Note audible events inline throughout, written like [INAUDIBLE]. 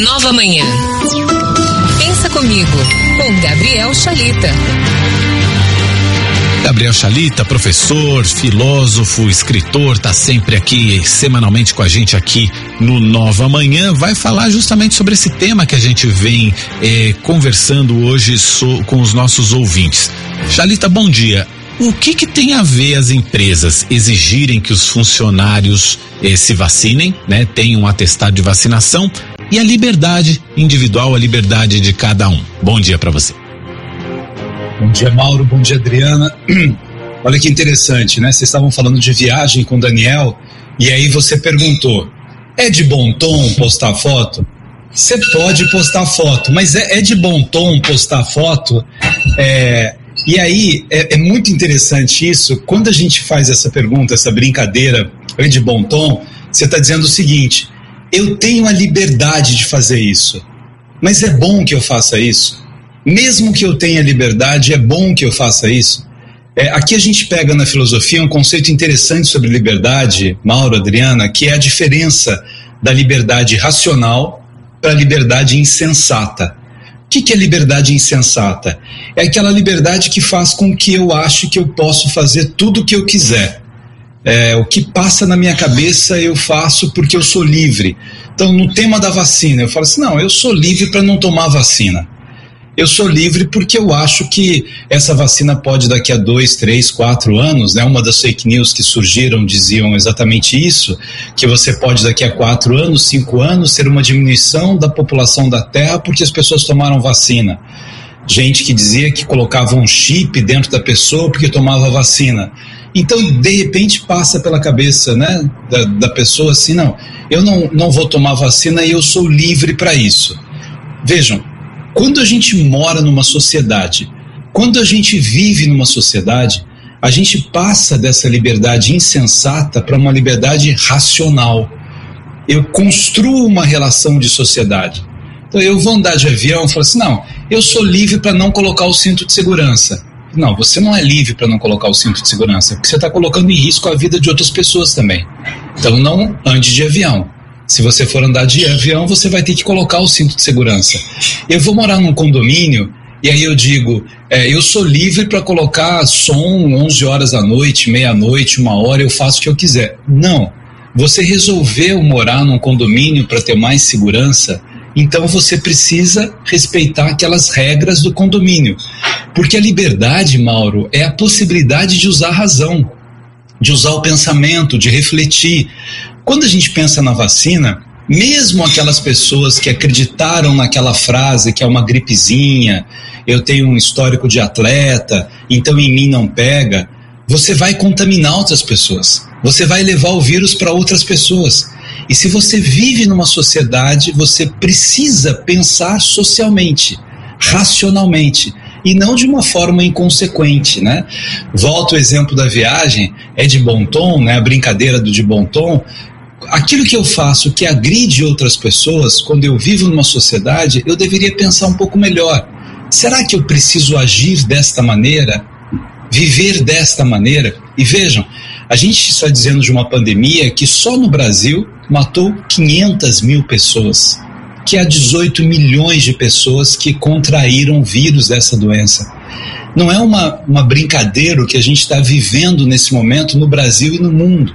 Nova Manhã. Pensa comigo, com Gabriel Chalita. Gabriel Chalita, professor, filósofo, escritor, está sempre aqui, semanalmente com a gente aqui no Nova Manhã, vai falar justamente sobre esse tema que a gente vem eh, conversando hoje so, com os nossos ouvintes. Chalita, bom dia. O que, que tem a ver as empresas exigirem que os funcionários eh, se vacinem, né? Tenham um atestado de vacinação e a liberdade individual, a liberdade de cada um. Bom dia para você. Bom dia, Mauro. Bom dia, Adriana. [CLEARS THROAT] Olha que interessante, né? Vocês estavam falando de viagem com o Daniel e aí você perguntou: é de bom tom postar foto? Você pode postar foto, mas é, é de bom tom postar foto? É, e aí é, é, muito interessante isso. Quando a gente faz essa pergunta, essa brincadeira, é de bom tom, você está dizendo o seguinte: eu tenho a liberdade de fazer isso, mas é bom que eu faça isso. Mesmo que eu tenha liberdade, é bom que eu faça isso. É, aqui a gente pega na filosofia um conceito interessante sobre liberdade, Mauro, Adriana, que é a diferença da liberdade racional para a liberdade insensata. O que, que é liberdade insensata? É aquela liberdade que faz com que eu ache que eu posso fazer tudo o que eu quiser. É, o que passa na minha cabeça eu faço porque eu sou livre. Então, no tema da vacina, eu falo assim: não, eu sou livre para não tomar vacina eu sou livre porque eu acho que essa vacina pode daqui a dois, três, quatro anos, né? Uma das fake news que surgiram diziam exatamente isso, que você pode daqui a quatro anos, cinco anos, ter uma diminuição da população da Terra porque as pessoas tomaram vacina. Gente que dizia que colocava um chip dentro da pessoa porque tomava vacina. Então, de repente, passa pela cabeça né, da, da pessoa assim: não, eu não, não vou tomar vacina e eu sou livre para isso. Vejam, quando a gente mora numa sociedade, quando a gente vive numa sociedade, a gente passa dessa liberdade insensata para uma liberdade racional. Eu construo uma relação de sociedade. Então eu vou andar de avião e falo assim: não, eu sou livre para não colocar o cinto de segurança. Não, você não é livre para não colocar o cinto de segurança, porque você está colocando em risco a vida de outras pessoas também. Então não ande de avião. Se você for andar de avião, você vai ter que colocar o cinto de segurança. Eu vou morar num condomínio e aí eu digo, é, eu sou livre para colocar som 11 horas da noite, meia-noite, uma hora, eu faço o que eu quiser. Não. Você resolveu morar num condomínio para ter mais segurança, então você precisa respeitar aquelas regras do condomínio. Porque a liberdade, Mauro, é a possibilidade de usar a razão, de usar o pensamento, de refletir. Quando a gente pensa na vacina, mesmo aquelas pessoas que acreditaram naquela frase que é uma gripezinha, eu tenho um histórico de atleta, então em mim não pega, você vai contaminar outras pessoas. Você vai levar o vírus para outras pessoas. E se você vive numa sociedade, você precisa pensar socialmente, racionalmente e não de uma forma inconsequente, né? Volto ao exemplo da viagem, é de bom tom, né? A brincadeira do de bom tom aquilo que eu faço que agride outras pessoas, quando eu vivo numa sociedade, eu deveria pensar um pouco melhor. Será que eu preciso agir desta maneira? Viver desta maneira? E vejam, a gente está dizendo de uma pandemia que só no Brasil matou 500 mil pessoas, que há 18 milhões de pessoas que contraíram o vírus dessa doença. Não é uma, uma brincadeira o que a gente está vivendo nesse momento no Brasil e no mundo.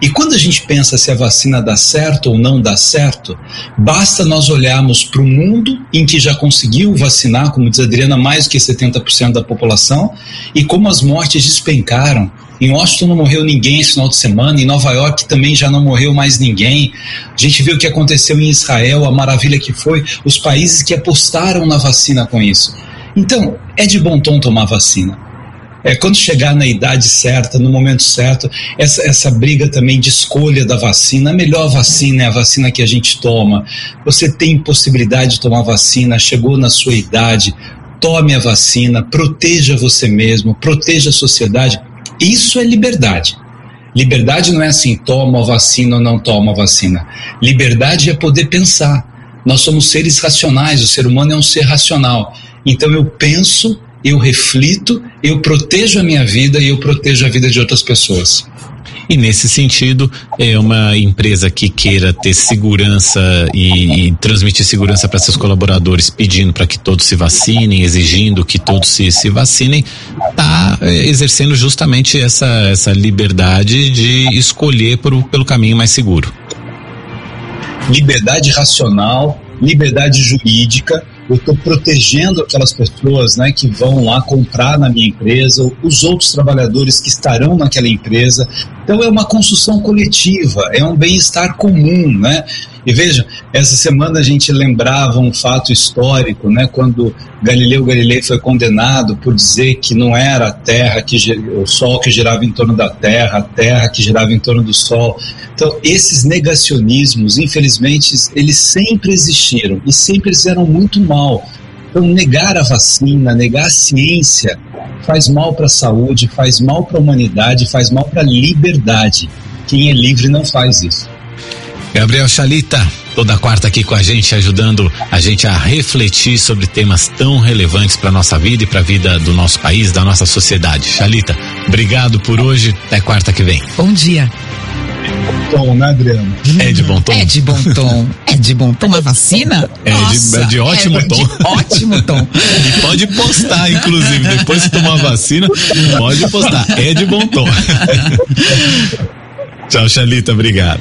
E quando a gente pensa se a vacina dá certo ou não dá certo, basta nós olharmos para o mundo em que já conseguiu vacinar, como diz a Adriana, mais do que 70% da população, e como as mortes despencaram. Em Washington não morreu ninguém esse final de semana, em Nova York também já não morreu mais ninguém. A gente viu o que aconteceu em Israel, a maravilha que foi, os países que apostaram na vacina com isso. Então, é de bom tom tomar vacina é, quando chegar na idade certa, no momento certo, essa, essa briga também de escolha da vacina, a melhor vacina é a vacina que a gente toma. Você tem possibilidade de tomar vacina, chegou na sua idade, tome a vacina, proteja você mesmo, proteja a sociedade. Isso é liberdade. Liberdade não é assim, toma a vacina ou não toma a vacina. Liberdade é poder pensar. Nós somos seres racionais, o ser humano é um ser racional. Então eu penso eu reflito, eu protejo a minha vida e eu protejo a vida de outras pessoas. E nesse sentido, é uma empresa que queira ter segurança e, e transmitir segurança para seus colaboradores, pedindo para que todos se vacinem, exigindo que todos se, se vacinem, está é, exercendo justamente essa, essa liberdade de escolher por, pelo caminho mais seguro. Liberdade racional, liberdade jurídica eu estou protegendo aquelas pessoas né, que vão lá comprar na minha empresa, os outros trabalhadores que estarão naquela empresa. Então é uma construção coletiva, é um bem-estar comum, né? E veja, essa semana a gente lembrava um fato histórico, né? Quando Galileu Galilei foi condenado por dizer que não era a Terra que o Sol que girava em torno da Terra, a Terra que girava em torno do Sol. Então esses negacionismos, infelizmente, eles sempre existiram e sempre fizeram muito mal. Então negar a vacina, negar a ciência faz mal para a saúde, faz mal para a humanidade, faz mal para a liberdade. Quem é livre não faz isso. Gabriel Chalita, toda quarta aqui com a gente, ajudando a gente a refletir sobre temas tão relevantes para nossa vida e para a vida do nosso país, da nossa sociedade. Chalita, obrigado por hoje. Até quarta que vem. Bom dia. Tom, né, Adriano? É de bom tom? É de bom tom. [LAUGHS] É de bom tom a vacina? É, Nossa, de, é de ótimo é tom. De ótimo tom. [LAUGHS] E pode postar, inclusive, depois que tomar a vacina, pode postar. É de bom tom. [LAUGHS] Tchau, Chalita, obrigado.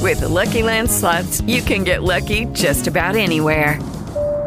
With the Lucky Land slots, you can get lucky just about anywhere.